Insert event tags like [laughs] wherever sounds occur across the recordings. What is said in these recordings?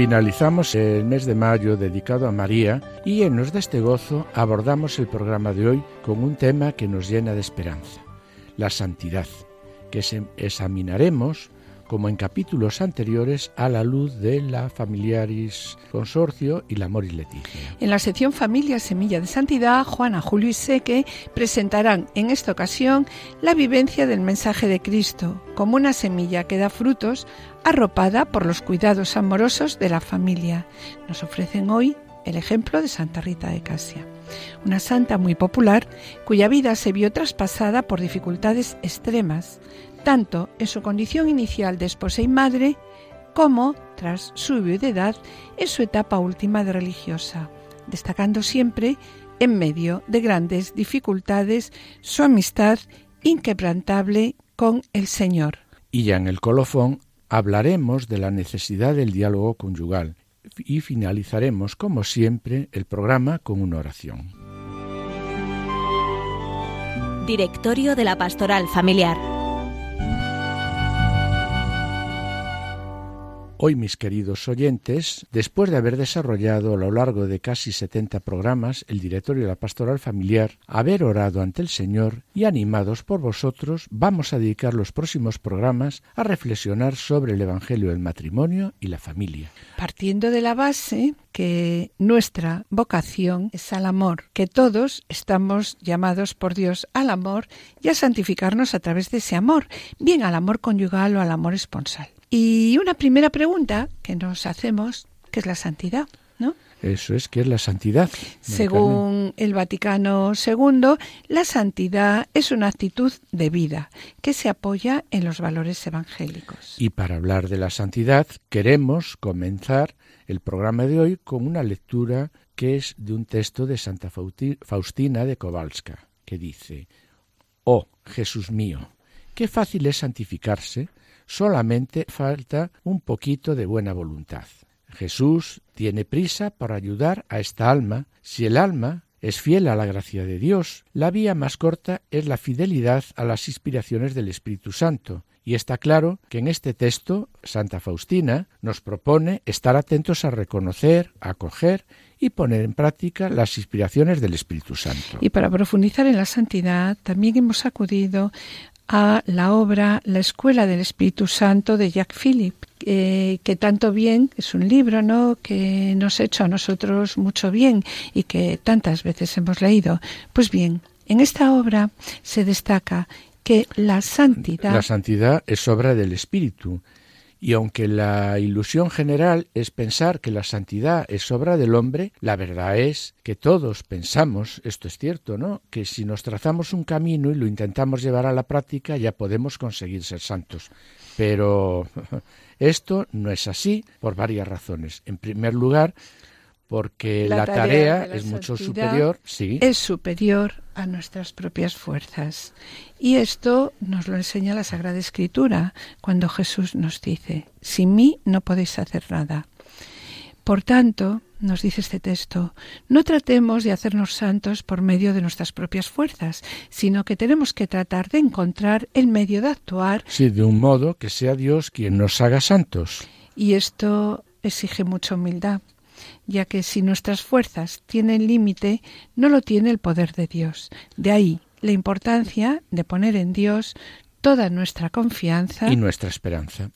Finalizamos el mes de mayo dedicado a María y llenos de este gozo abordamos el programa de hoy con un tema que nos llena de esperanza, la santidad, que examinaremos como en capítulos anteriores a la luz de la Familiaris Consorcio y la Moris Leticia. En la sección Familia Semilla de Santidad, Juana, Julio y Seque presentarán en esta ocasión la vivencia del mensaje de Cristo como una semilla que da frutos arropada por los cuidados amorosos de la familia. Nos ofrecen hoy el ejemplo de Santa Rita de Casia, una santa muy popular cuya vida se vio traspasada por dificultades extremas, tanto en su condición inicial de esposa y madre, como, tras su viudedad, en su etapa última de religiosa, destacando siempre, en medio de grandes dificultades, su amistad inquebrantable con el Señor. Y ya en el colofón hablaremos de la necesidad del diálogo conyugal y finalizaremos, como siempre, el programa con una oración. Directorio de la Pastoral Familiar. Hoy, mis queridos oyentes, después de haber desarrollado a lo largo de casi 70 programas el directorio de la pastoral familiar, haber orado ante el Señor y animados por vosotros, vamos a dedicar los próximos programas a reflexionar sobre el Evangelio del matrimonio y la familia. Partiendo de la base que nuestra vocación es al amor, que todos estamos llamados por Dios al amor y a santificarnos a través de ese amor, bien al amor conyugal o al amor esponsal. Y una primera pregunta que nos hacemos, ¿qué es la santidad? ¿No? Eso es, ¿qué es la santidad? Según el Vaticano II, la santidad es una actitud de vida que se apoya en los valores evangélicos. Y para hablar de la santidad, queremos comenzar el programa de hoy con una lectura que es de un texto de Santa Faustina de Kowalska, que dice, Oh Jesús mío, qué fácil es santificarse solamente falta un poquito de buena voluntad. Jesús tiene prisa para ayudar a esta alma. Si el alma es fiel a la gracia de Dios, la vía más corta es la fidelidad a las inspiraciones del Espíritu Santo. Y está claro que en este texto Santa Faustina nos propone estar atentos a reconocer, acoger y poner en práctica las inspiraciones del Espíritu Santo. Y para profundizar en la santidad, también hemos acudido a la obra La Escuela del Espíritu Santo de Jacques Philippe, que tanto bien, es un libro ¿no? que nos ha hecho a nosotros mucho bien y que tantas veces hemos leído. Pues bien, en esta obra se destaca que la santidad... La santidad es obra del Espíritu y aunque la ilusión general es pensar que la santidad es obra del hombre, la verdad es que todos pensamos, esto es cierto, ¿no? Que si nos trazamos un camino y lo intentamos llevar a la práctica, ya podemos conseguir ser santos. Pero [laughs] esto no es así por varias razones. En primer lugar, porque la, tarea, es mucho superior, sí. Es superior a nuestras propias fuerzas. Y esto nos lo enseña la Sagrada Escritura, cuando Jesús nos dice, sin mí no podéis hacer nada. Por tanto, nos dice este texto, no tratemos de hacernos santos por medio de nuestras propias fuerzas, sino que tenemos que tratar de encontrar el medio de actuar. Sí, de un modo que sea Dios quien nos haga santos. Y esto exige mucha humildad ya que si nuestras fuerzas tienen límite, no lo tiene el poder de Dios. De ahí la importancia de poner en Dios toda nuestra confianza y nuestra esperanza.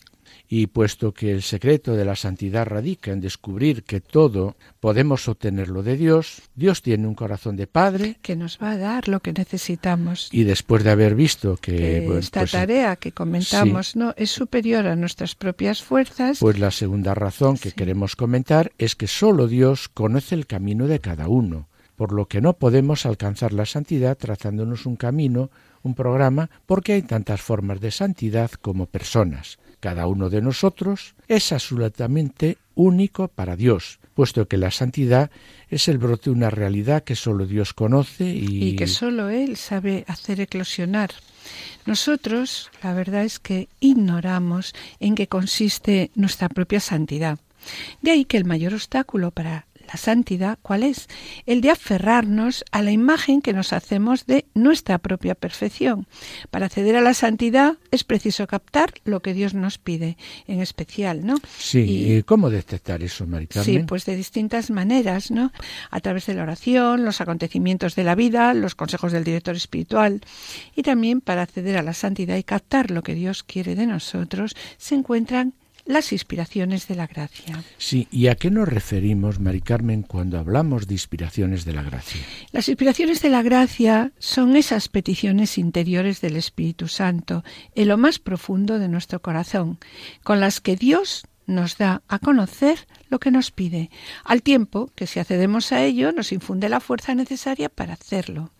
Y puesto que el secreto de la santidad radica en descubrir que todo podemos obtenerlo de Dios, Dios tiene un corazón de Padre que nos va a dar lo que necesitamos. Y después de haber visto que, esta pues, tarea que comentamos no es superior a nuestras propias fuerzas, pues la segunda razón que queremos comentar es que solo Dios conoce el camino de cada uno, por lo que no podemos alcanzar la santidad trazándonos un camino, un programa, porque hay tantas formas de santidad como personas. Cada uno de nosotros, es absolutamente único para Dios, puesto que la santidad es el brote de una realidad que solo Dios conoce y, que solo Él sabe hacer eclosionar. Nosotros, la verdad es que ignoramos en qué consiste nuestra propia santidad. De ahí que el mayor obstáculo para la santidad, ¿cuál es? El de aferrarnos a la imagen que nos hacemos de nuestra propia perfección. Para acceder a la santidad es preciso captar lo que Dios nos pide, en especial, ¿no? Sí, y, ¿cómo detectar eso, Maricarmen? Sí, pues de distintas maneras, ¿no? A través de la oración, los acontecimientos de la vida, los consejos del director espiritual. Y también para acceder a la santidad y captar lo que Dios quiere de nosotros, se encuentran las inspiraciones de la gracia. Sí, ¿y a qué nos referimos, Mari Carmen, cuando hablamos de inspiraciones de la gracia? Las inspiraciones de la gracia son esas peticiones interiores del Espíritu Santo, en lo más profundo de nuestro corazón, con las que Dios nos da a conocer lo que nos pide, al tiempo que si accedemos a ello nos infunde la fuerza necesaria para hacerlo.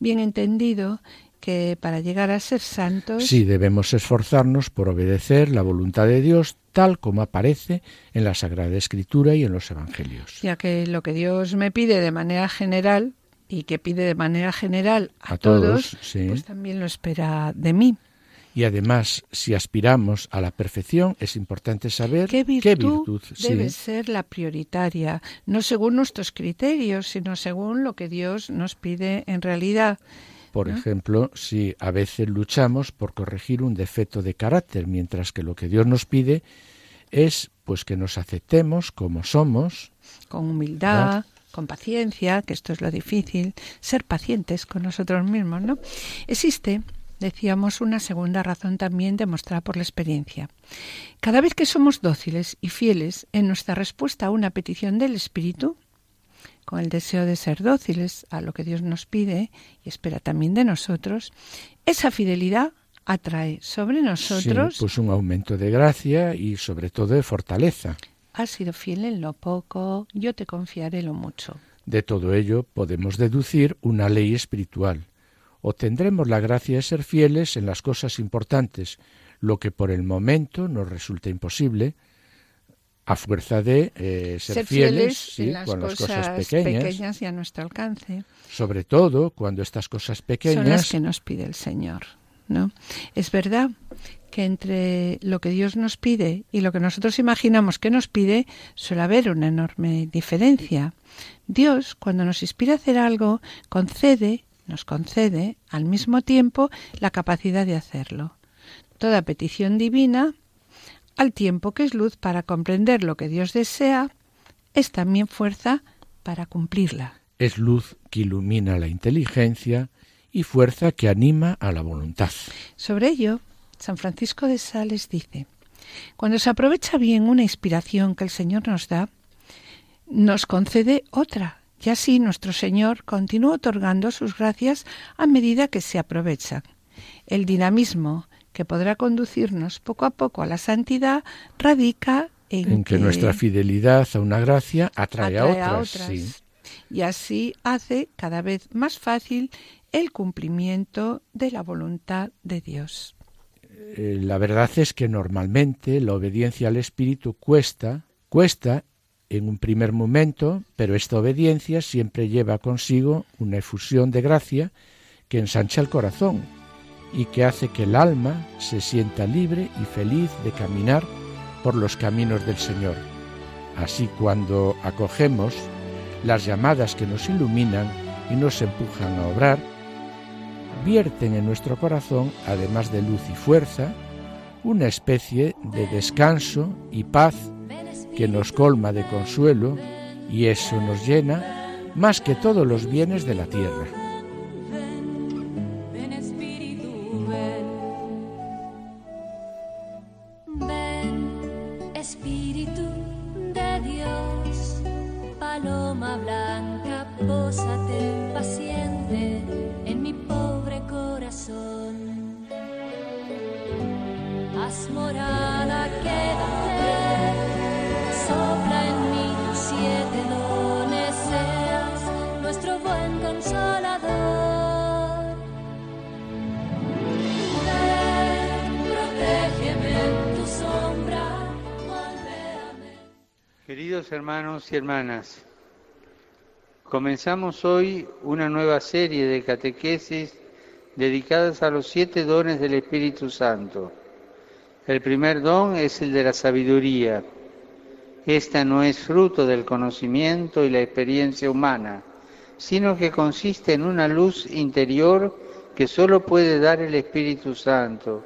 Bien entendido, que para llegar a ser santos. Sí, debemos esforzarnos por obedecer la voluntad de Dios tal como aparece en la Sagrada Escritura y en los Evangelios. Ya que lo que Dios me pide de manera general y que pide de manera general a, A todos, sí. pues también lo espera de mí. Y además, si aspiramos a la perfección, es importante saber ¿Qué virtud, virtud, sí. debe ser la prioritaria? No según nuestros criterios, sino según lo que Dios nos pide en realidad. Por ¿no? ejemplo, si a veces luchamos por corregir un defecto de carácter, mientras que lo que Dios nos pide es pues que nos aceptemos como somos, con humildad, con paciencia, que esto es lo difícil, ser pacientes con nosotros mismos, ¿no? Existe, decíamos, una segunda razón también demostrada por la experiencia. Cada vez que somos dóciles y fieles en nuestra respuesta a una petición del Espíritu, con el deseo de ser dóciles a lo que Dios nos pide y espera también de nosotros, esa fidelidad atrae sobre nosotros sí, pues un aumento de gracia y sobre todo de fortaleza. Has sido fiel en lo poco, yo te confiaré lo mucho. De todo ello podemos deducir una ley espiritual. Obtendremos la gracia de ser fieles en las cosas importantes, lo que por el momento nos resulta imposible, a fuerza de eh, ser, Ser fieles, fieles sí, en las con las cosas cosas pequeñas, pequeñas y a nuestro alcance. sobre todo cuando estas cosas Son las pequeñas que nos pide el Señor, ¿no? Es verdad que entre lo que Dios nos pide y lo que nosotros imaginamos que nos pide suele haber una enorme diferencia. Dios, cuando nos inspira a hacer algo, concede, nos concede al mismo tiempo la capacidad de hacerlo. Toda petición divina, al tiempo que es luz para comprender lo que Dios desea, es también fuerza para cumplirla. es luz que ilumina la inteligencia y fuerza que anima a la voluntad. Sobre ello, San Francisco de Sales dice, cuando se aprovecha bien una inspiración que el Señor nos da, nos concede otra, y así nuestro Señor continúa otorgando sus gracias a medida que se aprovechan. El dinamismo que podrá conducirnos poco a poco a la santidad radica en, En que nuestra fidelidad a una gracia atrae, atrae a otras. sí. y así hace cada vez más fácil el cumplimiento de la voluntad de Dios. Eh, la verdad es que normalmente la obediencia al Espíritu cuesta, cuesta en un primer momento, pero esta obediencia siempre lleva consigo una efusión de gracia que ensancha el corazón y que hace que el alma se sienta libre y feliz de caminar por los caminos del Señor. Así cuando acogemos las llamadas que nos iluminan y nos empujan a obrar, vierten en nuestro corazón, además de luz y fuerza, una especie de descanso y paz que nos colma de consuelo y eso nos llena más que todos los bienes de la tierra. Y hermanas, comenzamos hoy una nueva serie de catequesis dedicadas a los siete dones del Espíritu Santo. El primer don es el de la sabiduría. Esta no es fruto del conocimiento y la experiencia humana, sino que consiste en una luz interior que solo puede dar el Espíritu Santo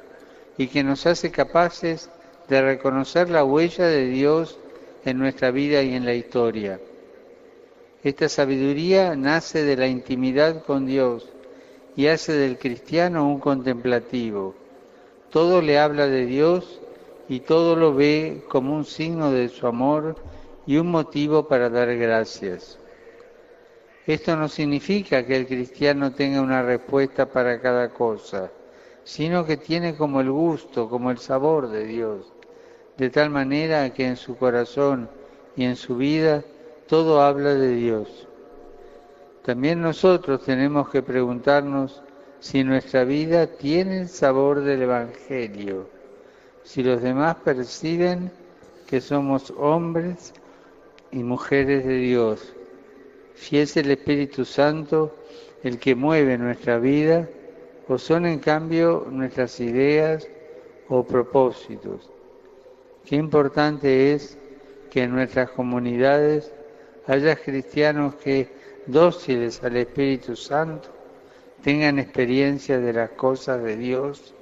y que nos hace capaces de reconocer la huella de Dios en nuestra vida y en la historia. Esta sabiduría nace de la intimidad con Dios y hace del cristiano un contemplativo. Todo le habla de Dios y todo lo ve como un signo de su amor y un motivo para dar gracias. Esto no significa que el cristiano tenga una respuesta para cada cosa, sino que tiene como el gusto, como el sabor de Dios, de tal manera que en su corazón y en su vida todo habla de Dios. También nosotros tenemos que preguntarnos si nuestra vida tiene el sabor del Evangelio, si los demás perciben que somos hombres y mujeres de Dios si es el Espíritu Santo el que mueve nuestra vida o son en cambio nuestras ideas o propósitos. Qué importante es que en nuestras comunidades haya cristianos que, dóciles al Espíritu Santo, tengan experiencia de las cosas de Dios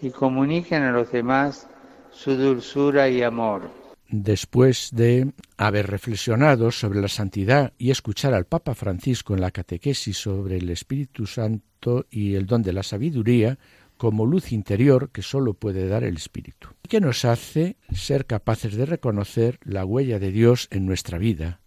y comuniquen a los demás su dulzura y amor. Después de haber reflexionado sobre la santidad y escuchar al Papa Francisco en la catequesis sobre el Espíritu Santo y el don de la sabiduría como luz interior que sólo puede dar el Espíritu, que nos hace ser capaces de reconocer la huella de Dios en nuestra vida.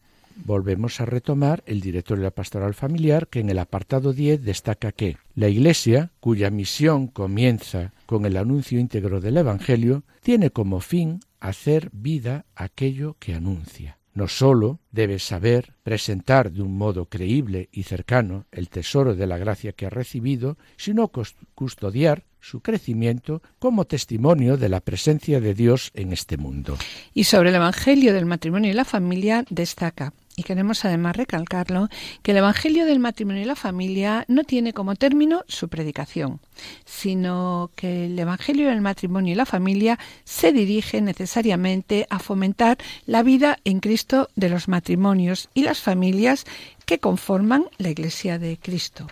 Volvemos a retomar el directorio de la pastoral familiar que en el apartado 10 destaca que la Iglesia, cuya misión comienza con el anuncio íntegro del Evangelio, tiene como fin hacer vida aquello que anuncia. No sólo debe saber presentar de un modo creíble y cercano el tesoro de la gracia que ha recibido, sino custodiar su crecimiento como testimonio de la presencia de Dios en este mundo. Y sobre el Evangelio del matrimonio y la familia destaca y queremos además recalcarlo, que el Evangelio del matrimonio y la familia no tiene como término su predicación, sino que el Evangelio del matrimonio y la familia se dirige necesariamente a fomentar la vida en Cristo de los matrimonios y las familias que conforman la Iglesia de Cristo.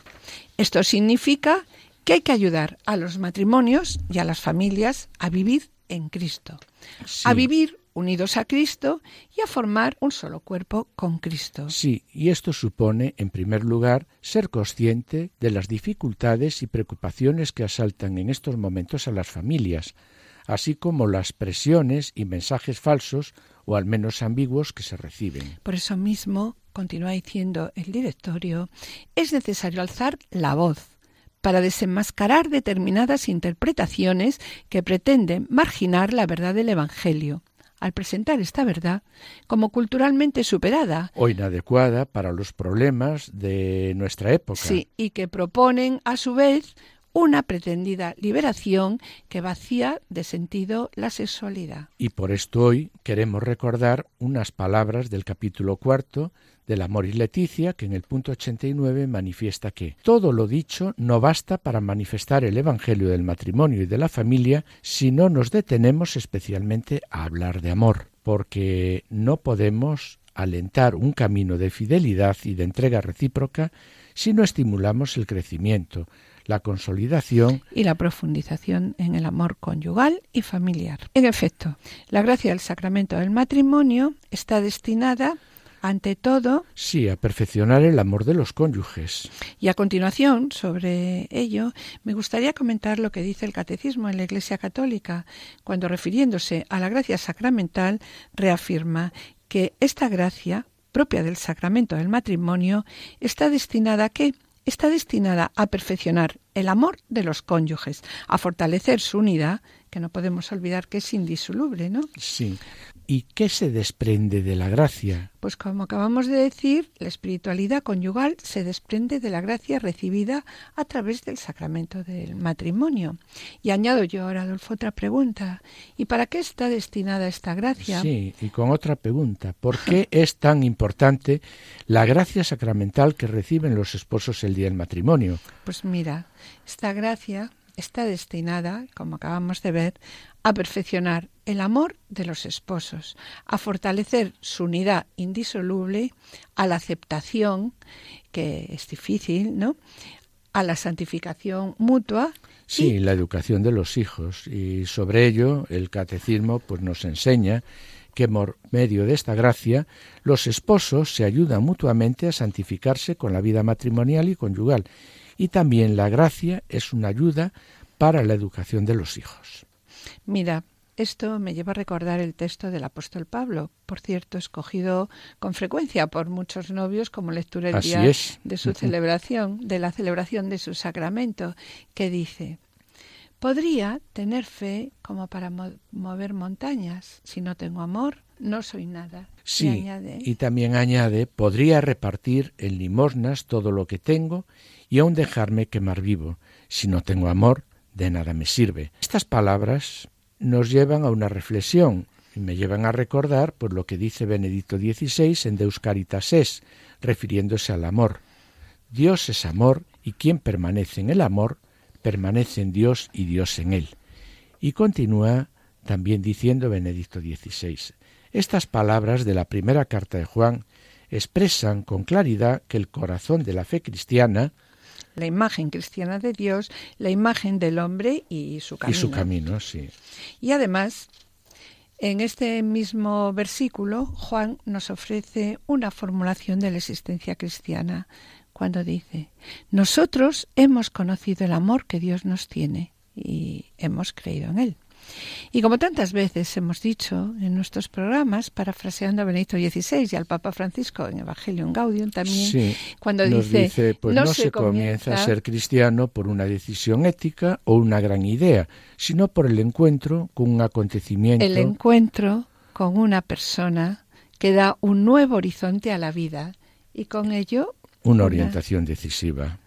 Esto significa que hay que ayudar a los matrimonios y a las familias a vivir en Cristo, a vivir unidos a Cristo y a formar un solo cuerpo con Cristo. Sí, y esto supone, en primer lugar, ser consciente de las dificultades y preocupaciones que asaltan en estos momentos a las familias, así como las presiones y mensajes falsos o al menos ambiguos que se reciben. Por eso mismo, continúa diciendo el directorio, es necesario alzar la voz para desenmascarar determinadas interpretaciones que pretenden marginar la verdad del Evangelio al presentar esta verdad como culturalmente superada. O inadecuada para los problemas de nuestra época. Sí, y que proponen a su vez una pretendida liberación que vacía de sentido la sexualidad. Y por esto hoy queremos recordar unas palabras del capítulo cuarto del Amor y Leticia, que en el punto 89 manifiesta que todo lo dicho no basta para manifestar el Evangelio del matrimonio y de la familia si no nos detenemos especialmente a hablar de amor, porque no podemos alentar un camino de fidelidad y de entrega recíproca si no estimulamos el crecimiento, la consolidación y la profundización en el amor conyugal y familiar. En efecto, la gracia del sacramento del matrimonio está destinada ante todo. Sí, a perfeccionar el amor de los cónyuges. Y a continuación, sobre ello, me gustaría comentar lo que dice el Catecismo en la Iglesia Católica, cuando refiriéndose a la gracia sacramental, reafirma que esta gracia, propia del sacramento del matrimonio, está destinada a qué? Está destinada a perfeccionar el amor de los cónyuges, a fortalecer su unidad que no podemos olvidar que es indisoluble, ¿no? Sí. ¿Y qué se desprende de la gracia? Pues como acabamos de decir, la espiritualidad conyugal se desprende de la gracia recibida a través del sacramento del matrimonio. Y añado yo ahora, Adolfo, otra pregunta. ¿Y para qué está destinada esta gracia? Sí, y con otra pregunta. ¿Por qué [laughs] es tan importante la gracia sacramental que reciben los esposos el día del matrimonio? Pues mira, esta gracia está destinada, como acabamos de ver, a perfeccionar el amor de los esposos, a fortalecer su unidad indisoluble, a la aceptación, que es difícil, ¿no? a la santificación mutua. Sí, la educación de los hijos. Y sobre ello el catecismo pues, nos enseña que por medio de esta gracia los esposos se ayudan mutuamente a santificarse con la vida matrimonial y conyugal. Y también la gracia es una ayuda para la educación de los hijos. Mira, esto me lleva a recordar el texto del apóstol Pablo, por cierto, escogido con frecuencia por muchos novios como lectura el día de su celebración, de la celebración de su sacramento, que dice: Podría tener fe como para mover montañas. Si no tengo amor, no soy nada. Sí, y también añade, podría repartir en limosnas todo lo que tengo y aún dejarme quemar vivo. Si no tengo amor, de nada me sirve. Estas palabras nos llevan a una reflexión y me llevan a recordar por lo que dice Benedicto XVI en Deus Caritas es, refiriéndose al amor. Dios es amor y quien permanece en el amor permanece en Dios y Dios en él. Y continúa también diciendo Benedicto XVI, estas palabras de la primera carta de Juan expresan con claridad que el corazón de la fe cristiana la imagen cristiana de Dios, la imagen del hombre y su camino. Y su camino, sí. Y además, en este mismo versículo, Juan nos ofrece una formulación de la existencia cristiana cuando dice, nosotros hemos conocido el amor que Dios nos tiene y hemos creído en él. Y como tantas veces hemos dicho en nuestros programas, parafraseando a Benito XVI y al Papa Francisco en Evangelium Gaudium también, cuando dice, pues no, se, comienza a ser cristiano por una decisión ética o una gran idea, sino por el encuentro con un acontecimiento. El encuentro con una persona que da un nuevo horizonte a la vida y con ello una orientación decisiva.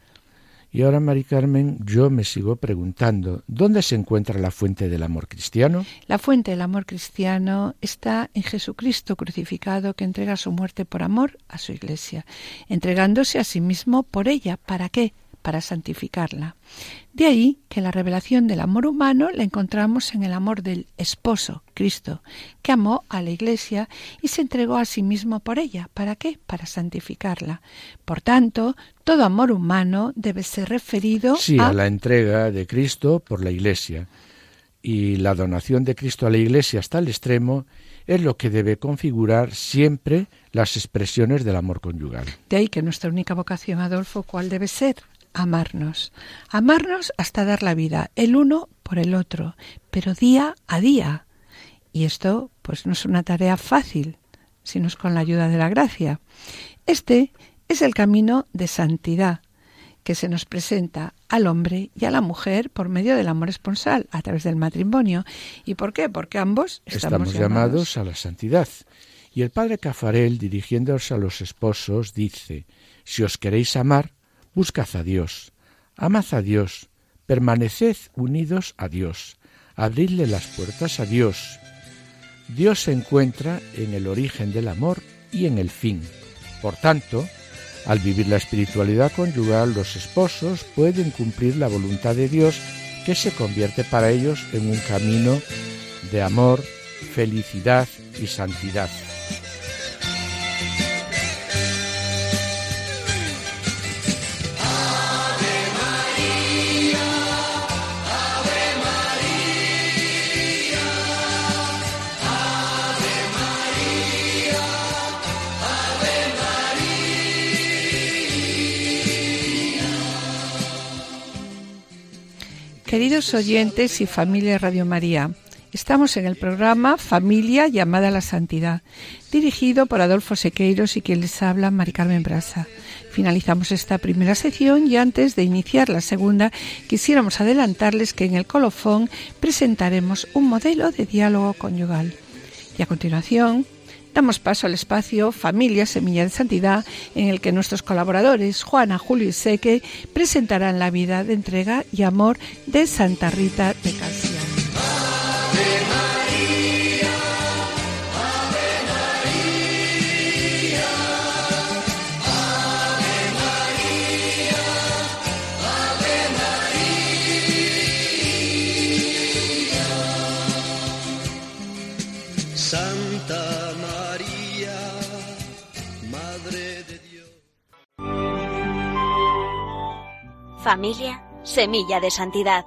Y ahora, Mari Carmen, yo me sigo preguntando, ¿dónde se encuentra la fuente del amor cristiano? La fuente del amor cristiano está en Jesucristo crucificado que entrega su muerte por amor a su iglesia, entregándose a sí mismo por ella. ¿Para qué? Para santificarla. De ahí que la revelación del amor humano la encontramos en el amor del esposo, Cristo, que amó a la Iglesia y se entregó a sí mismo por ella. ¿Para qué? Para santificarla. Por tanto, todo amor humano debe ser referido sí, a... la entrega de Cristo por la Iglesia. Y la donación de Cristo a la Iglesia hasta el extremo es lo que debe configurar siempre las expresiones del amor conyugal. De ahí que nuestra única vocación, Adolfo, ¿cuál debe ser? Amarnos. Amarnos hasta dar la vida, el uno por el otro, pero día a día. Y esto, pues, no es una tarea fácil, sino es con la ayuda de la gracia. Este es el camino de santidad que se nos presenta al hombre y a la mujer por medio del amor esponsal, a través del matrimonio. ¿Y por qué? Porque ambos estamos, estamos llamados a la santidad. Y el padre Cafarel, dirigiéndose a los esposos, dice, si os queréis amar, Buscad a Dios, amad a Dios, permaneced unidos a Dios, abridle las puertas a Dios. Dios se encuentra en el origen del amor y en el fin. Por tanto, al vivir la espiritualidad conyugal, los esposos pueden cumplir la voluntad de Dios que se convierte para ellos en un camino de amor, felicidad y santidad. Queridos oyentes y familia Radio María, estamos en el programa Familia llamada a la Santidad, dirigido por Adolfo Sequeiros y quien les habla, Mari Carmen Brasa. Finalizamos esta primera sección y antes de iniciar la segunda quisiéramos adelantarles que en el colofón presentaremos un modelo de diálogo conyugal. Y a continuación damos paso al espacio Familia Semilla de Santidad en el que nuestros colaboradores Juana, Julio y Seque presentarán la vida de entrega y amor de Santa Rita de Casia. Familia, semilla de santidad.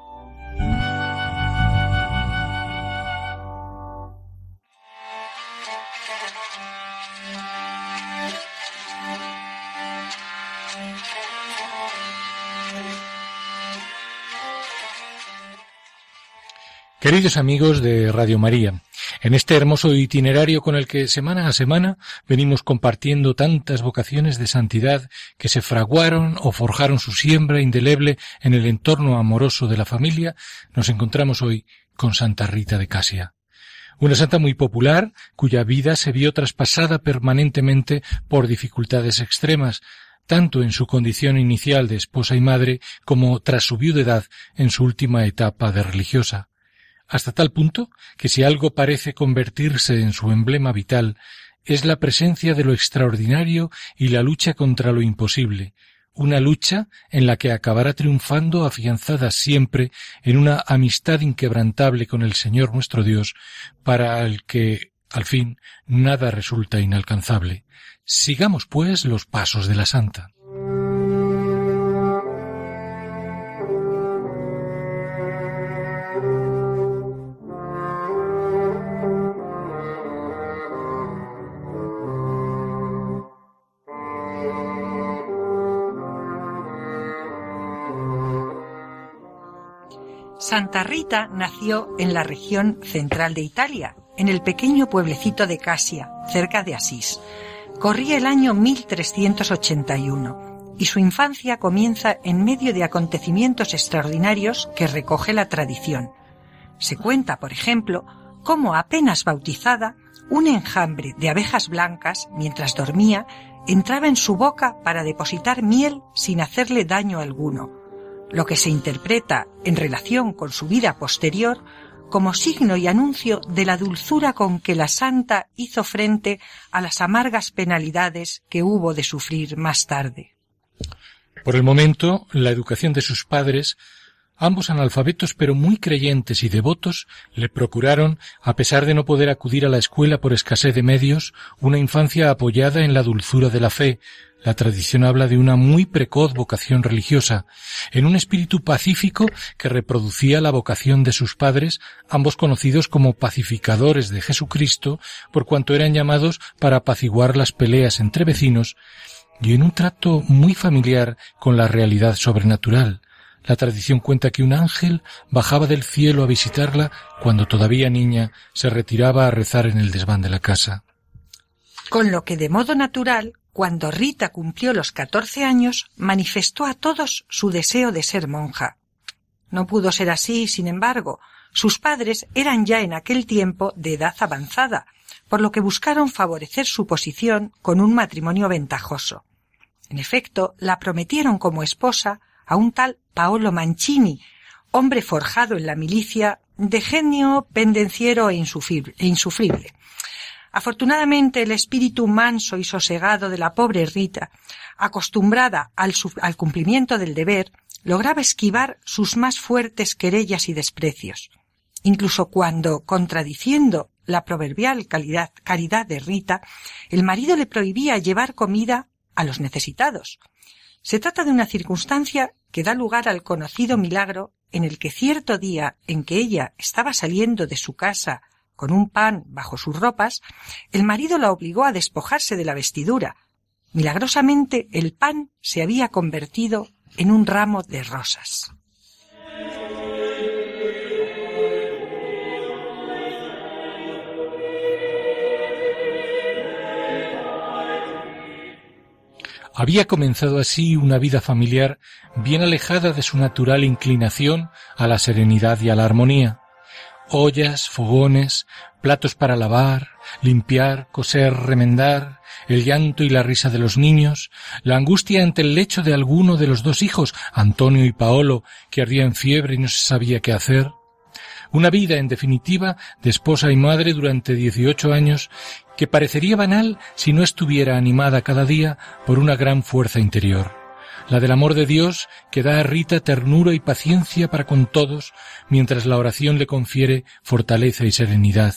Queridos amigos de Radio María, en este hermoso itinerario con el que semana a semana venimos compartiendo tantas vocaciones de santidad que se fraguaron o forjaron su siembra indeleble en el entorno amoroso de la familia, nos encontramos hoy con Santa Rita de Casia. Una santa muy popular, cuya vida se vio traspasada permanentemente por dificultades extremas, tanto en su condición inicial de esposa y madre como tras su viudedad en su última etapa de religiosa hasta tal punto que si algo parece convertirse en su emblema vital, es la presencia de lo extraordinario y la lucha contra lo imposible, una lucha en la que acabará triunfando afianzada siempre en una amistad inquebrantable con el Señor nuestro Dios, para el que, al fin, nada resulta inalcanzable. Sigamos, pues, los pasos de la Santa. Santa Rita nació en la región central de Italia, en el pequeño pueblecito de Casia, cerca de Asís. Corría el año 1381 y su infancia comienza en medio de acontecimientos extraordinarios que recoge la tradición. Se cuenta, por ejemplo, cómo apenas bautizada, un enjambre de abejas blancas, mientras dormía, entraba en su boca para depositar miel sin hacerle daño alguno, lo que se interpreta en relación con su vida posterior como signo y anuncio de la dulzura con que la santa hizo frente a las amargas penalidades que hubo de sufrir más tarde. Por el momento, la educación de sus padres, ambos analfabetos pero muy creyentes y devotos, le procuraron, a pesar de no poder acudir a la escuela por escasez de medios, una infancia apoyada en la dulzura de la fe, la tradición habla de una muy precoz vocación religiosa, en un espíritu pacífico que reproducía la vocación de sus padres, ambos conocidos como pacificadores de Jesucristo, por cuanto eran llamados para apaciguar las peleas entre vecinos, y en un trato muy familiar con la realidad sobrenatural. La tradición cuenta que un ángel bajaba del cielo a visitarla cuando todavía niña se retiraba a rezar en el desván de la casa. Con lo que de modo natural cuando Rita cumplió los catorce años, manifestó a todos su deseo de ser monja. No pudo ser así, sin embargo. Sus padres eran ya en aquel tiempo de edad avanzada, por lo que buscaron favorecer su posición con un matrimonio ventajoso. En efecto, la prometieron como esposa a un tal Paolo Mancini, hombre forjado en la milicia, de genio pendenciero e insufrible. Afortunadamente el espíritu manso y sosegado de la pobre Rita, acostumbrada al, al, cumplimiento del deber, lograba esquivar sus más fuertes querellas y desprecios. Incluso cuando, contradiciendo la proverbial calidad, caridad de Rita, el marido le prohibía llevar comida a los necesitados. Se trata de una circunstancia que da lugar al conocido milagro en el que cierto día en que ella estaba saliendo de su casa con un pan bajo sus ropas, el marido la obligó a despojarse de la vestidura. Milagrosamente el pan se había convertido en un ramo de rosas. Había comenzado así una vida familiar bien alejada de su natural inclinación a la serenidad y a la armonía. Ollas, fogones, platos para lavar, limpiar, coser, remendar, el llanto y la risa de los niños, la angustia ante el lecho de alguno de los dos hijos, Antonio y Paolo, que ardía en fiebre y no se sabía qué hacer. Una vida, en definitiva, de esposa y madre durante dieciocho años, que parecería banal si no estuviera animada cada día por una gran fuerza interior, la del amor de Dios que da a Rita ternura y paciencia para con todos, mientras la oración le confiere fortaleza y serenidad.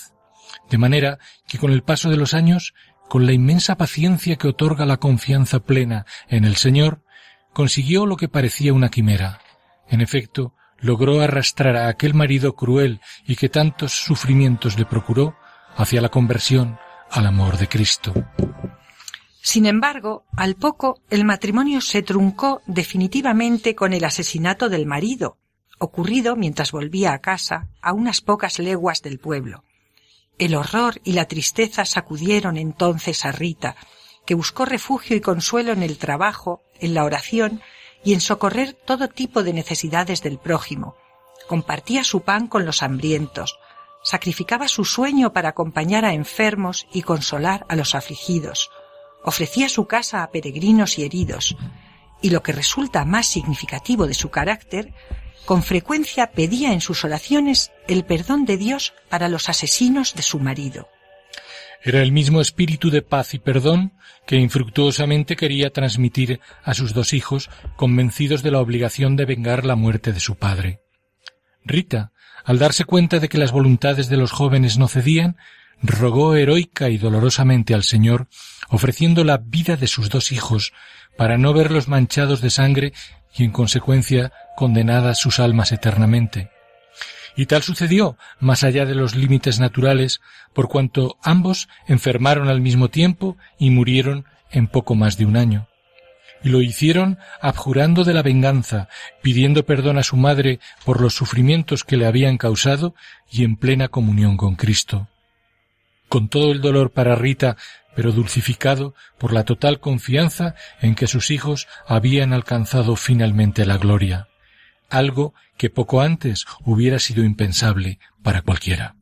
De manera que con el paso de los años, con la inmensa paciencia que otorga la confianza plena en el Señor, consiguió lo que parecía una quimera. En efecto, logró arrastrar a aquel marido cruel y que tantos sufrimientos le procuró hacia la conversión al amor de Cristo. Sin embargo, al poco el matrimonio se truncó definitivamente con el asesinato del marido, ocurrido mientras volvía a casa a unas pocas leguas del pueblo. El horror y la tristeza sacudieron entonces a Rita, que buscó refugio y consuelo en el trabajo, en la oración y en socorrer todo tipo de necesidades del prójimo. Compartía su pan con los hambrientos, sacrificaba su sueño para acompañar a enfermos y consolar a los afligidos, ofrecía su casa a peregrinos y heridos, y lo que resulta más significativo de su carácter, con frecuencia pedía en sus oraciones el perdón de Dios para los asesinos de su marido. Era el mismo espíritu de paz y perdón que infructuosamente quería transmitir a sus dos hijos, convencidos de la obligación de vengar la muerte de su padre. Rita, al darse cuenta de que las voluntades de los jóvenes no cedían, rogó heroica y dolorosamente al Señor, ofreciendo la vida de sus dos hijos, para no verlos manchados de sangre y en consecuencia condenadas sus almas eternamente. Y tal sucedió, más allá de los límites naturales, por cuanto ambos enfermaron al mismo tiempo y murieron en poco más de un año. Y lo hicieron abjurando de la venganza, pidiendo perdón a su madre por los sufrimientos que le habían causado y en plena comunión con Cristo. Con todo el dolor para Rita, pero dulcificado por la total confianza en que sus hijos habían alcanzado finalmente la gloria algo que poco antes hubiera sido impensable para cualquiera.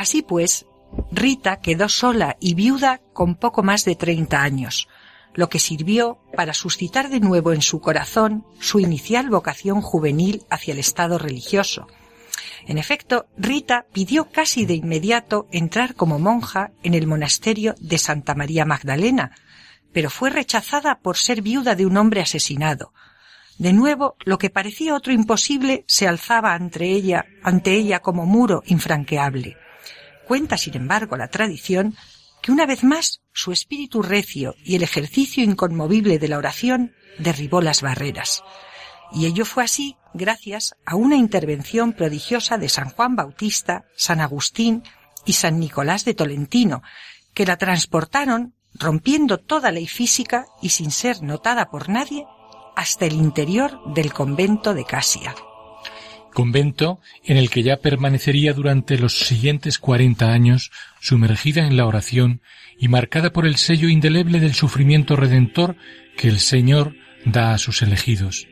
Así pues, Rita quedó sola y viuda con poco más de treinta años, lo que sirvió para suscitar de nuevo en su corazón su inicial vocación juvenil hacia el estado religioso. En efecto, Rita pidió casi de inmediato entrar como monja en el monasterio de Santa María Magdalena, pero fue rechazada por ser viuda de un hombre asesinado. De nuevo, lo que parecía otro imposible se alzaba ante ella, ante ella como muro infranqueable. Cuenta, sin embargo, la tradición que una vez más su espíritu recio y el ejercicio inconmovible de la oración derribó las barreras. Y ello fue así gracias a una intervención prodigiosa de San Juan Bautista, San Agustín y San Nicolás de Tolentino, que la transportaron, rompiendo toda ley física y sin ser notada por nadie, hasta el interior del convento de Casia convento en el que ya permanecería durante los siguientes cuarenta años sumergida en la oración y marcada por el sello indeleble del sufrimiento redentor que el Señor da a sus elegidos.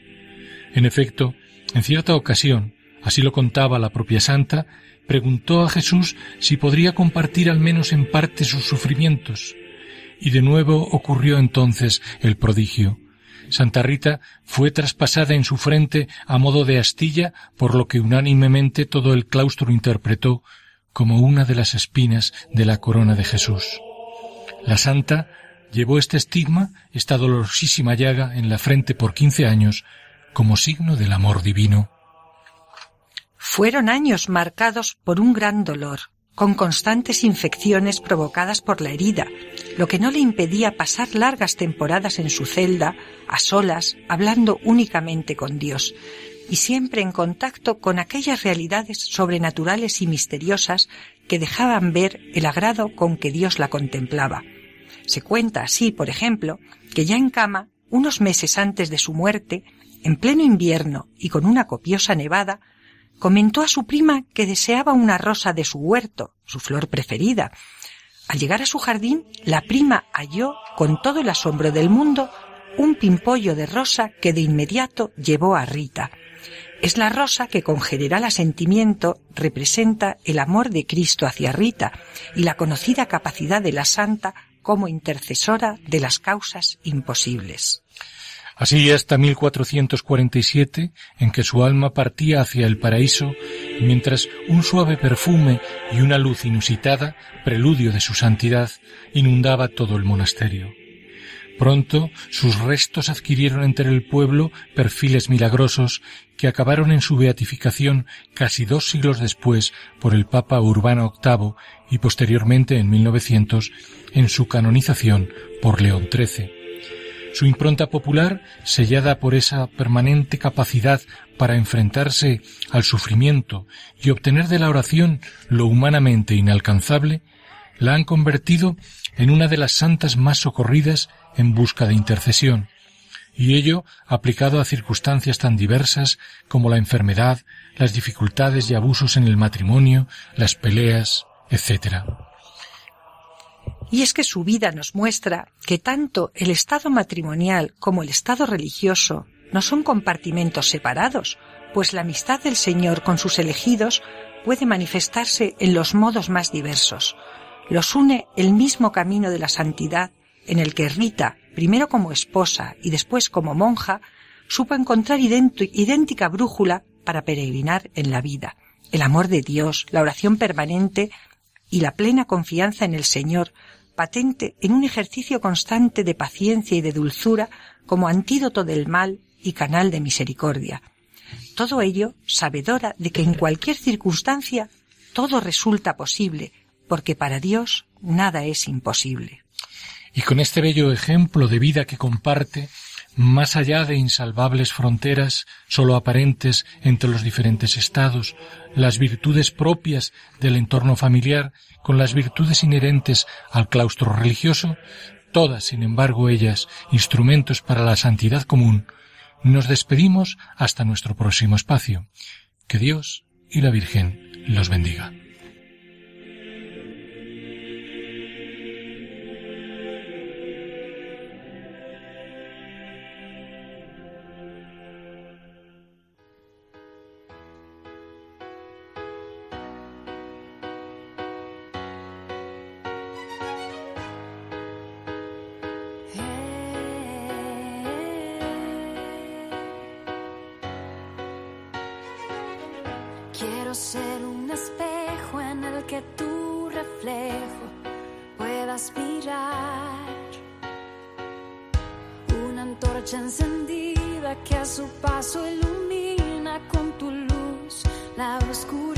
En efecto, en cierta ocasión, así lo contaba la propia santa, preguntó a Jesús si podría compartir al menos en parte sus sufrimientos, y de nuevo ocurrió entonces el prodigio. Santa Rita fue traspasada en su frente a modo de astilla, por lo que unánimemente todo el claustro interpretó como una de las espinas de la corona de Jesús. La santa llevó este estigma, esta dolorosísima llaga en la frente por quince años, como signo del amor divino. Fueron años marcados por un gran dolor, con constantes infecciones provocadas por la herida, lo que no le impedía pasar largas temporadas en su celda, a solas, hablando únicamente con Dios, y siempre en contacto con aquellas realidades sobrenaturales y misteriosas que dejaban ver el agrado con que Dios la contemplaba. Se cuenta así, por ejemplo, que ya en cama, unos meses antes de su muerte, en pleno invierno y con una copiosa nevada, comentó a su prima que deseaba una rosa de su huerto, su flor preferida. Al llegar a su jardín, la prima halló, con todo el asombro del mundo, un pimpollo de rosa que de inmediato llevó a Rita. Es la rosa que con general asentimiento representa el amor de Cristo hacia Rita y la conocida capacidad de la santa como intercesora de las causas imposibles. Así hasta 1447, en que su alma partía hacia el paraíso, mientras un suave perfume y una luz inusitada, preludio de su santidad, inundaba todo el monasterio. Pronto sus restos adquirieron entre el pueblo perfiles milagrosos que acabaron en su beatificación casi dos siglos después por el Papa Urbano VIII y posteriormente en 1900 en su canonización por León XIII. Su impronta popular, sellada por esa permanente capacidad para enfrentarse al sufrimiento y obtener de la oración lo humanamente inalcanzable, la han convertido en una de las santas más socorridas en busca de intercesión, y ello aplicado a circunstancias tan diversas como la enfermedad, las dificultades y abusos en el matrimonio, las peleas, etc. Y es que su vida nos muestra que tanto el estado matrimonial como el estado religioso no son compartimentos separados, pues la amistad del Señor con sus elegidos puede manifestarse en los modos más diversos. Los une el mismo camino de la santidad en el que Rita, primero como esposa y después como monja, supo encontrar idéntica brújula para peregrinar en la vida. El amor de Dios, la oración permanente y la plena confianza en el Señor patente en un ejercicio constante de paciencia y de dulzura como antídoto del mal y canal de misericordia. Todo ello sabedora de que en cualquier circunstancia todo resulta posible, porque para Dios nada es imposible. Y con este bello ejemplo de vida que comparte, más allá de insalvables fronteras sólo aparentes entre los diferentes estados, las virtudes propias del entorno familiar con las virtudes inherentes al claustro religioso, todas, sin embargo, ellas instrumentos para la santidad común, nos despedimos hasta nuestro próximo espacio. Que Dios y la Virgen los bendiga. Quiero ser un espejo en el que tu reflejo puedas mirar. Una antorcha encendida que a su paso ilumina con tu luz la oscuridad.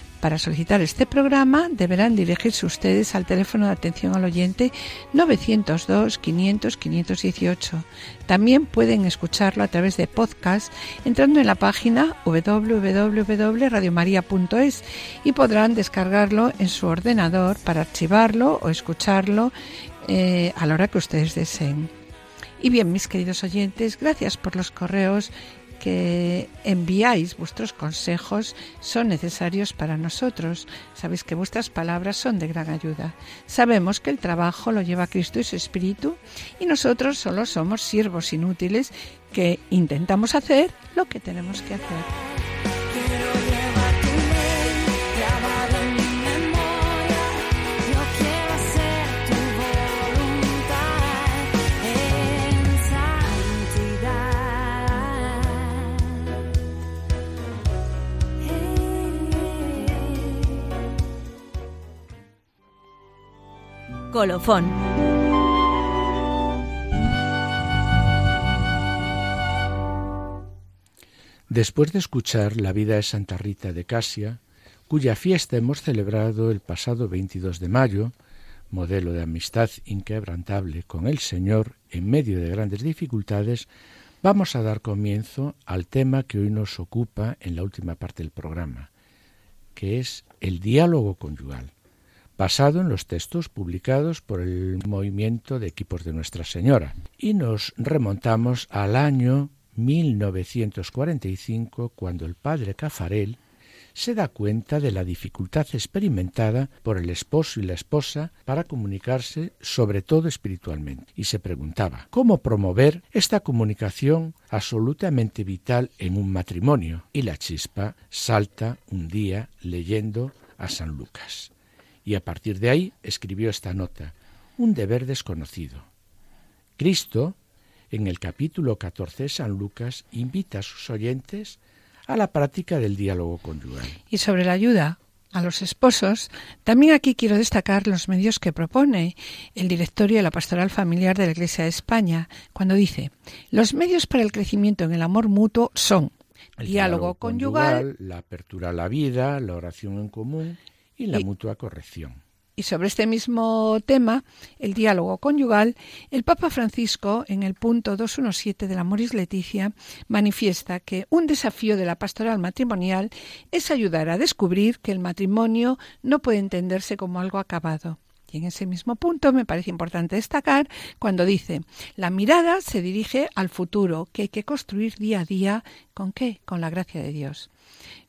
Para solicitar este programa deberán dirigirse ustedes al teléfono de atención al oyente 902 500 518. También pueden escucharlo a través de podcast entrando en la página www.radiomaria.es y podrán descargarlo en su ordenador para archivarlo o escucharlo eh, a la hora que ustedes deseen. Y bien, mis queridos oyentes, gracias por los correos que enviáis vuestros consejos son necesarios para nosotros. Sabéis que vuestras palabras son de gran ayuda. Sabemos que el trabajo lo lleva Cristo y su Espíritu y nosotros solo somos siervos inútiles que intentamos hacer lo que tenemos que hacer. Colofón. Después de escuchar la vida de Santa Rita de Casia, cuya fiesta hemos celebrado el pasado 22 de mayo, modelo de amistad inquebrantable con el Señor en medio de grandes dificultades, vamos a dar comienzo al tema que hoy nos ocupa en la última parte del programa, que es el diálogo conyugal basado en los textos publicados por el movimiento de equipos de Nuestra Señora. Y nos remontamos al año 1945, cuando el padre Cafarel se da cuenta de la dificultad experimentada por el esposo y la esposa para comunicarse, sobre todo espiritualmente, y se preguntaba cómo promover esta comunicación absolutamente vital en un matrimonio. Y la chispa salta un día leyendo a San Lucas y a partir de ahí escribió esta nota, un deber desconocido. Cristo, en el capítulo 14 de San Lucas, invita a sus oyentes a la práctica del diálogo conyugal. Y sobre la ayuda a los esposos, también aquí quiero destacar los medios que propone el directorio de la Pastoral Familiar de la Iglesia de España, cuando dice, los medios para el crecimiento en el amor mutuo son el diálogo, conyugal, la apertura a la vida, la oración en común, y la mutua corrección. Y sobre este mismo tema, el diálogo conyugal, el Papa Francisco, en el punto 217 de la Moris Leticia, manifiesta que un desafío de la pastoral matrimonial es ayudar a descubrir que el matrimonio no puede entenderse como algo acabado. Y en ese mismo punto me parece importante destacar cuando dice, la mirada se dirige al futuro, que hay que construir día a día, ¿con qué? Con la gracia de Dios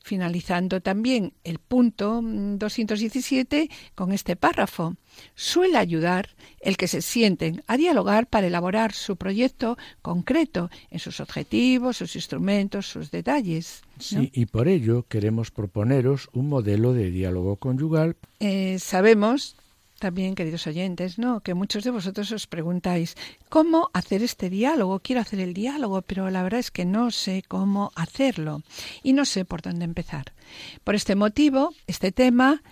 finalizando también el punto 217 mm, con este párrafo. Suele ayudar el que se sienten a dialogar para elaborar su proyecto concreto en sus objetivos, sus instrumentos, sus detalles. Sí, y por ello queremos proponeros un modelo de diálogo conyugal. Eh, sabemos también, queridos oyentes, ¿no? Que muchos de vosotros os preguntáis cómo hacer este diálogo. Quiero hacer el diálogo, pero la verdad es que no sé cómo hacerlo y no sé por dónde empezar. Por este motivo, este tema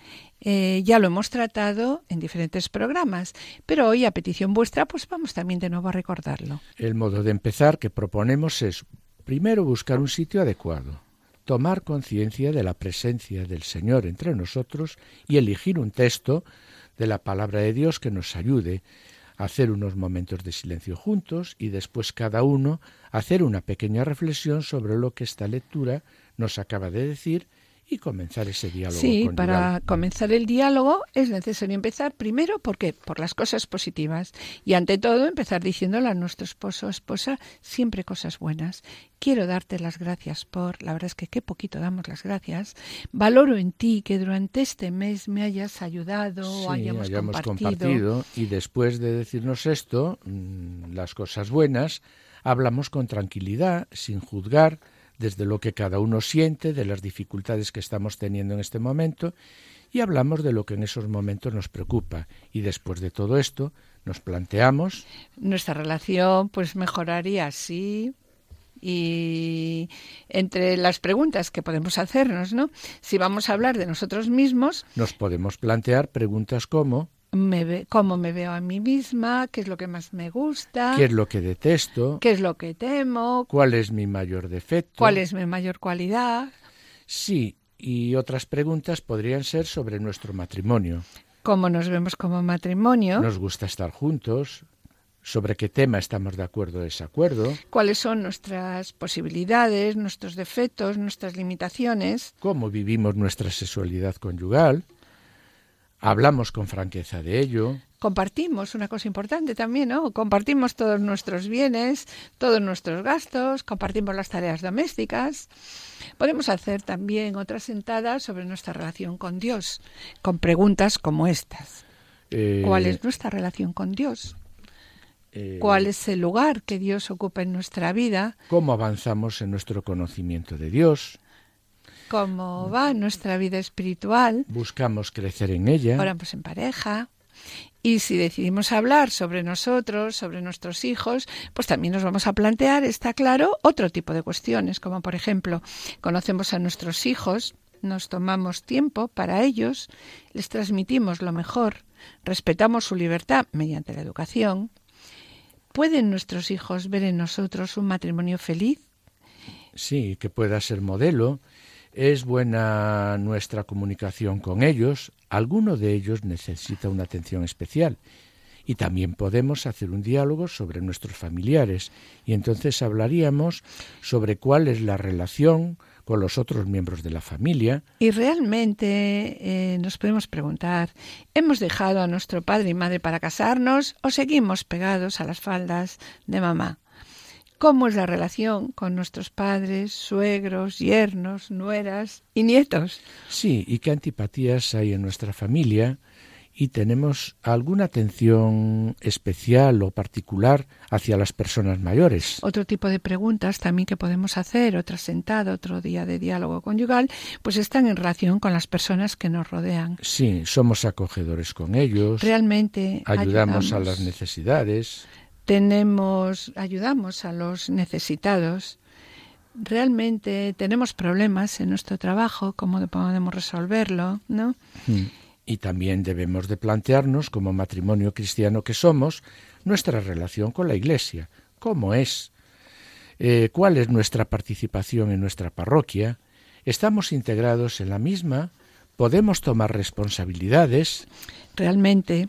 eh, ya lo hemos tratado en diferentes programas, pero hoy, a petición vuestra, pues vamos también de nuevo a recordarlo. El modo de empezar que proponemos es primero buscar un sitio adecuado tomar conciencia de la presencia del Señor entre nosotros y elegir un texto de la palabra de Dios que nos ayude a hacer unos momentos de silencio juntos y después cada uno hacer una pequeña reflexión sobre lo que esta lectura nos acaba de decir y comenzar ese diálogo. Sí, para comenzar el diálogo es necesario empezar primero porque por las cosas positivas y ante todo empezar diciéndole a nuestro esposo o esposa siempre cosas buenas. Quiero darte las gracias por, la verdad es que qué poquito damos las gracias. Valoro en ti que durante este mes me hayas ayudado o hayamos, compartido. Y después de decirnos esto, mm, las cosas buenas, hablamos con tranquilidad, sin juzgar, desde lo que cada uno siente, de las dificultades que estamos teniendo en este momento, y hablamos de lo que en esos momentos nos preocupa. Y después de todo esto, nos planteamos. Nuestra relación pues mejoraría así. Y entre las preguntas que podemos hacernos, ¿no? Si vamos a hablar de nosotros mismos. Nos podemos plantear preguntas como me cómo me veo a mí misma, qué es lo que más me gusta, qué es lo que detesto, qué es lo que temo, cuál es mi mayor defecto, cuál es mi mayor cualidad. Sí, y otras preguntas podrían ser sobre nuestro matrimonio. ¿Cómo nos vemos como matrimonio? ¿Nos gusta estar juntos? ¿Sobre qué tema estamos de acuerdo o desacuerdo? ¿Cuáles son nuestras posibilidades, nuestros defectos, nuestras limitaciones? ¿Cómo vivimos nuestra sexualidad conyugal? Hablamos con franqueza de ello. Compartimos una cosa importante también, ¿no? Compartimos todos nuestros bienes, todos nuestros gastos, compartimos las tareas domésticas. Podemos hacer también otras sentadas sobre nuestra relación con Dios, con preguntas como estas. Eh, ¿Cuál es nuestra relación con Dios? eh, ¿Cuál es el lugar que Dios ocupa en nuestra vida? ¿Cómo avanzamos en nuestro conocimiento de Dios? ¿Cómo va nuestra vida espiritual? ¿Buscamos crecer en ella? Oramos en pareja. Y si decidimos hablar sobre nosotros, sobre nuestros hijos, pues también nos vamos a plantear, está claro, otro tipo de cuestiones, como por ejemplo, conocemos a nuestros hijos, nos tomamos tiempo para ellos, les transmitimos lo mejor, respetamos su libertad mediante la educación. ¿Pueden nuestros hijos ver en nosotros un matrimonio feliz? Sí, que pueda ser modelo. Es buena nuestra comunicación con ellos. Alguno de ellos necesita una atención especial. Y también podemos hacer un diálogo sobre nuestros familiares. Y entonces hablaríamos sobre cuál es la relación con los otros miembros de la familia. Y realmente eh, nos podemos preguntar, ¿hemos dejado a nuestro padre y madre para casarnos o seguimos pegados a las faldas de mamá? ¿Cómo es la relación con nuestros padres, suegros, yernos, nueras y nietos? Sí, y qué antipatías hay en nuestra familia y tenemos alguna atención especial o particular hacia las personas mayores. Otro tipo de preguntas también que podemos hacer, otra sentada, otro día de diálogo conyugal, pues están en relación con las personas que nos rodean. Sí, somos acogedores con ellos, Realmente ayudamos, a ayudamos. las necesidades. Tenemos, ayudamos a los necesitados. Realmente tenemos problemas en nuestro trabajo, cómo podemos resolverlo, ¿no? Mm. Y también debemos de plantearnos, como matrimonio cristiano que somos, nuestra relación con la Iglesia. ¿Cómo es? Eh, ¿Cuál es nuestra participación en nuestra parroquia? ¿Estamos integrados en la misma? ¿Podemos tomar responsabilidades? Realmente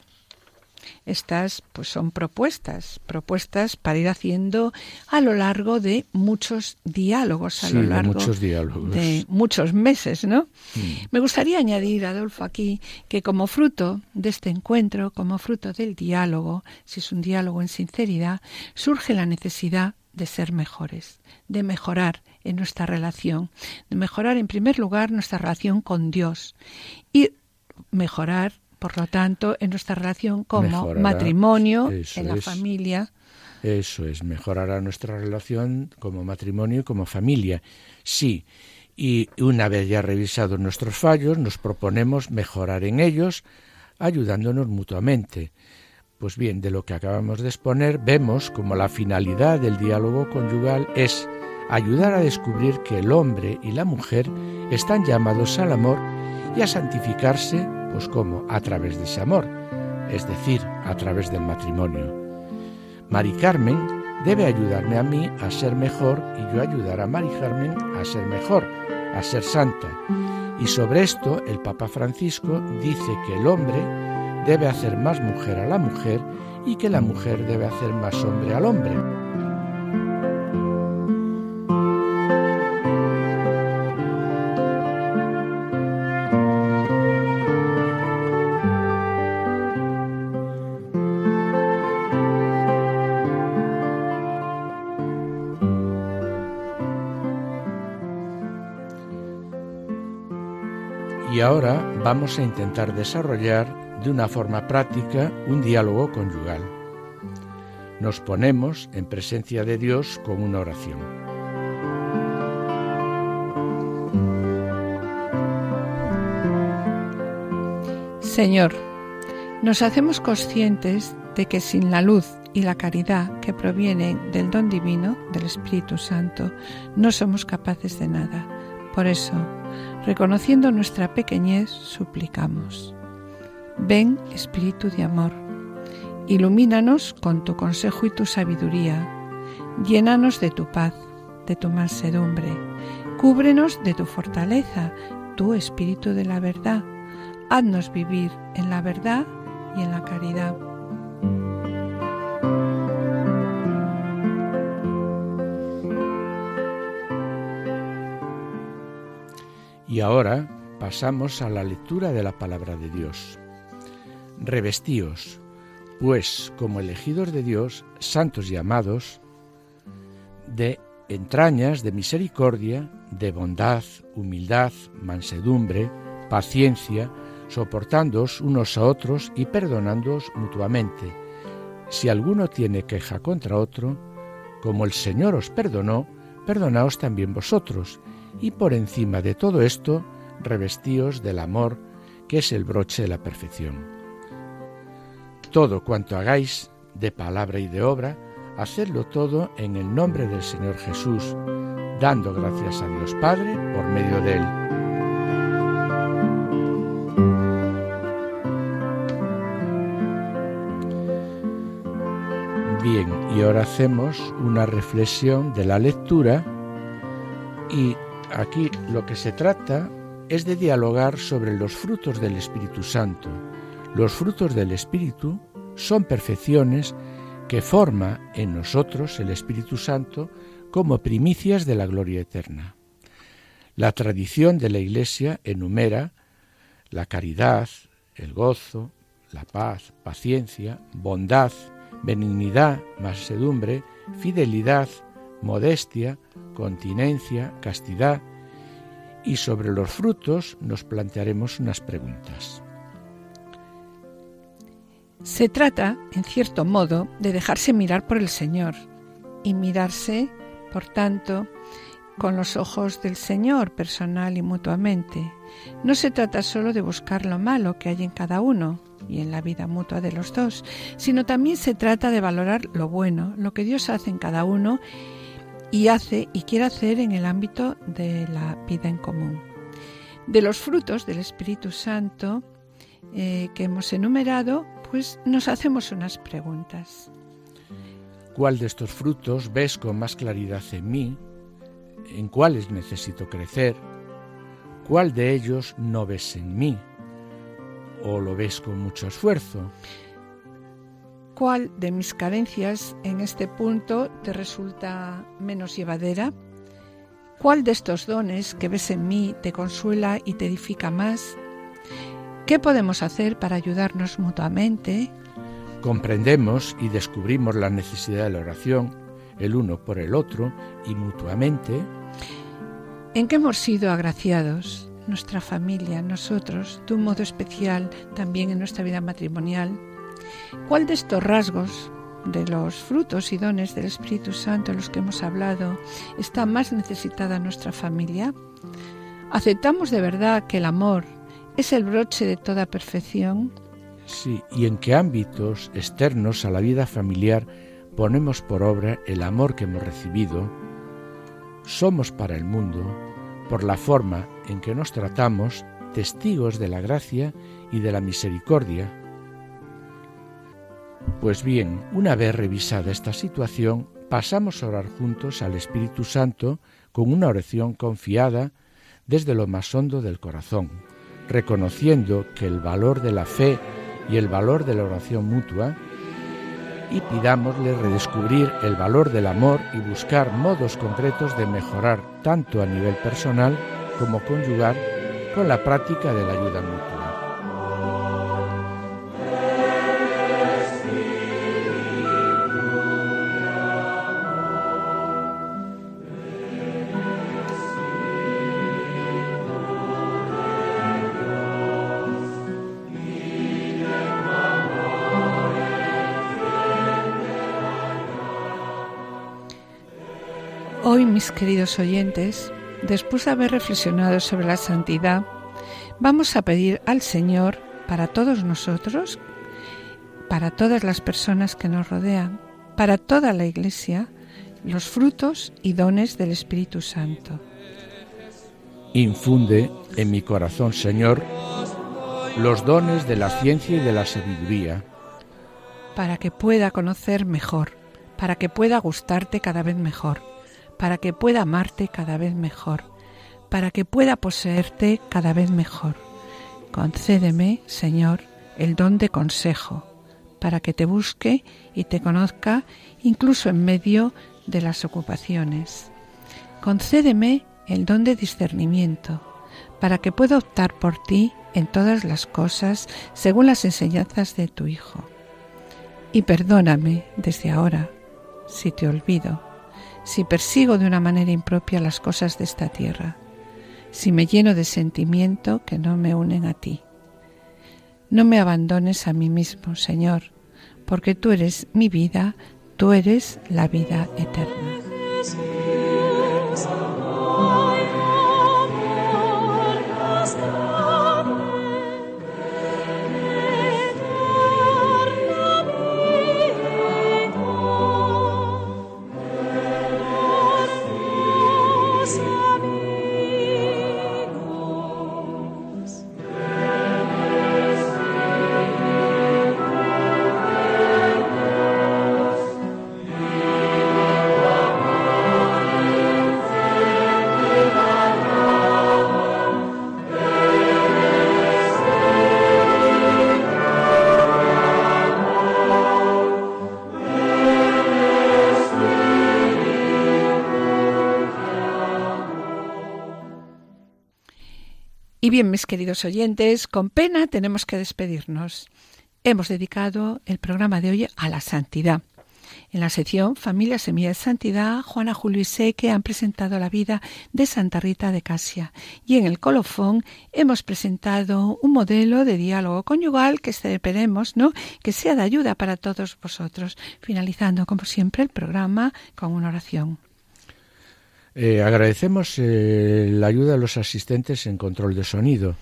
estas pues son propuestas, propuestas para ir haciendo a lo largo de muchos diálogos, a Sí, lo de largo muchos diálogos. de muchos meses, ¿no? Mm. Me gustaría añadir, Adolfo, aquí que como fruto de este encuentro, como fruto del diálogo, si es un diálogo en sinceridad, surge la necesidad de ser mejores, de mejorar en nuestra relación, de mejorar en primer lugar nuestra relación con Dios y mejorar, por lo tanto, en nuestra relación como Mejorará, matrimonio, en la es. familia. Eso es, mejorará nuestra relación como matrimonio y como familia. Sí, y una vez ya revisados nuestros fallos, nos proponemos mejorar en ellos, ayudándonos mutuamente. Pues bien, de lo que acabamos de exponer, vemos como la finalidad del diálogo conyugal es ayudar a descubrir que el hombre y la mujer están llamados al amor y a santificarse, pues como, a través de ese amor, es decir, a través del matrimonio. Mari Carmen debe ayudarme a mí a ser mejor y yo ayudar a Mari Carmen a ser mejor, a ser santa. Y sobre esto el Papa Francisco dice que el hombre debe hacer más mujer a la mujer y que la mujer debe hacer más hombre al hombre. Ahora vamos a intentar desarrollar de una forma práctica un diálogo conyugal. Nos ponemos en presencia de Dios con una oración. Señor, nos hacemos conscientes de que sin la luz y la caridad que provienen del don divino, del Espíritu Santo, no somos capaces de nada. Por eso, reconociendo nuestra pequeñez, suplicamos. Ven, Espíritu de amor, ilumínanos con tu consejo y tu sabiduría, llénanos de tu paz, de tu mansedumbre, cúbrenos de tu fortaleza, tu Espíritu de la verdad, haznos vivir en la verdad y en la caridad. Y ahora pasamos a la lectura de la palabra de Dios. revestíos, pues como elegidos de Dios, santos y amados, de entrañas de misericordia, de bondad, humildad, mansedumbre, paciencia, soportándoos unos a otros y perdonándoos mutuamente. Si alguno tiene queja contra otro, como el Señor os perdonó, perdonaos también vosotros, y por encima de todo esto, revestíos del amor, que es el broche de la perfección. Todo cuanto hagáis, de palabra y de obra, hacedlo todo en el nombre del Señor Jesús, dando gracias a Dios Padre por medio de Él. Bien, y ahora hacemos una reflexión de la lectura y aquí lo que se trata es de dialogar sobre los frutos del Espíritu Santo. Los frutos del Espíritu son perfecciones que forma en nosotros el Espíritu Santo como primicias de la gloria eterna. La tradición de la Iglesia enumera la caridad, el gozo, la paz, paciencia, bondad, benignidad, mansedumbre, fidelidad, modestia, continencia, castidad, y sobre los frutos nos plantearemos unas preguntas. Se trata, en cierto modo, de dejarse mirar por el Señor y mirarse, por tanto, con los ojos del Señor personal y mutuamente. No se trata solo de buscar lo malo que hay en cada uno y en la vida mutua de los dos, sino también se trata de valorar lo bueno, lo que Dios hace en cada uno y hace y quiere hacer en el ámbito de la vida en común. De los frutos del Espíritu Santo eh, que hemos enumerado, pues nos hacemos unas preguntas. ¿Cuál de estos frutos ves con más claridad en mí? ¿En cuáles necesito crecer? ¿Cuál de ellos no ves en mí? ¿O lo ves con mucho esfuerzo? ¿Cuál de mis carencias en este punto te resulta menos llevadera? ¿Cuál de estos dones que ves en mí te consuela y te edifica más? ¿Qué podemos hacer para ayudarnos mutuamente? Comprendemos y descubrimos la necesidad de la oración, el uno por el otro y mutuamente. ¿En qué hemos sido agraciados? Nuestra familia, nosotros, de un modo especial también en nuestra vida matrimonial. ¿Cuál de estos rasgos de los frutos y dones del Espíritu Santo en los que hemos hablado está más necesitada nuestra familia? ¿Aceptamos de verdad que el amor, ¿Es el broche de toda perfección? Sí, y en qué ámbitos externos a la vida familiar ponemos por obra el amor que hemos recibido. Somos para el mundo, por la forma en que nos tratamos, testigos de la gracia y de la misericordia. Pues bien, una vez revisada esta situación, pasamos a orar juntos al Espíritu Santo con una oración confiada desde lo más hondo del corazón reconociendo que el valor de la fe y el valor de la oración mutua, y pidámosle redescubrir el valor del amor y buscar modos concretos de mejorar tanto a nivel personal como conyugar con la práctica de la ayuda mutua. Mis queridos oyentes, después de haber reflexionado sobre la santidad, vamos a pedir al Señor para todos nosotros, para todas las personas que nos rodean, para toda la Iglesia, los frutos y dones del Espíritu Santo. Infunde en mi corazón, Señor, los dones de la ciencia y de la sabiduría, para que pueda conocer mejor, para que pueda gustarte cada vez mejor para que pueda amarte cada vez mejor, para que pueda poseerte cada vez mejor. Concédeme, Señor, el don de consejo, para que te busque y te conozca incluso en medio de las ocupaciones. Concédeme el don de discernimiento, para que pueda optar por ti en todas las cosas según las enseñanzas de tu Hijo. Y perdóname desde ahora si te olvido, si persigo de una manera impropia las cosas de esta tierra, si me lleno de sentimiento que no me unen a ti. No me abandones a mí mismo, Señor, porque tú eres mi vida, tú eres la vida eterna. Y bien, mis queridos oyentes, con pena tenemos que despedirnos. Hemos dedicado el programa de hoy a la santidad. En la sección Familia Semilla de Santidad, Juana Julio y Seque han presentado la vida de Santa Rita de Casia. Y en el colofón hemos presentado un modelo de diálogo conyugal que esperemos, ¿no? que sea de ayuda para todos vosotros. Finalizando, como siempre, el programa con una oración. Eh, agradecemos eh, la ayuda de los asistentes en control de sonido.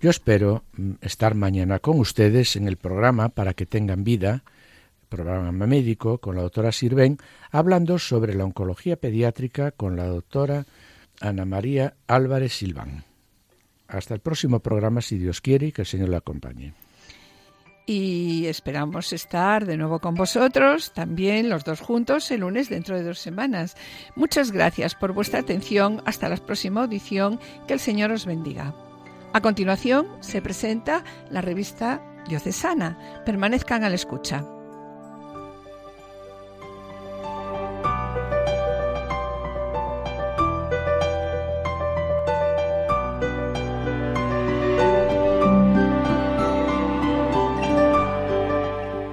Yo espero mm, estar mañana con ustedes en el programa para que tengan vida, programa médico con la doctora Sirven, hablando sobre la oncología pediátrica con la doctora Ana María Álvarez Silván. Hasta el próximo programa, si Dios quiere, y que el Señor le acompañe y esperamos estar de nuevo con vosotros, también los dos juntos, el lunes dentro de dos semanas. Muchas gracias por vuestra atención. Hasta la próxima audición. Que el Señor os bendiga. A continuación se presenta la revista diocesana. Permanezcan a la escucha.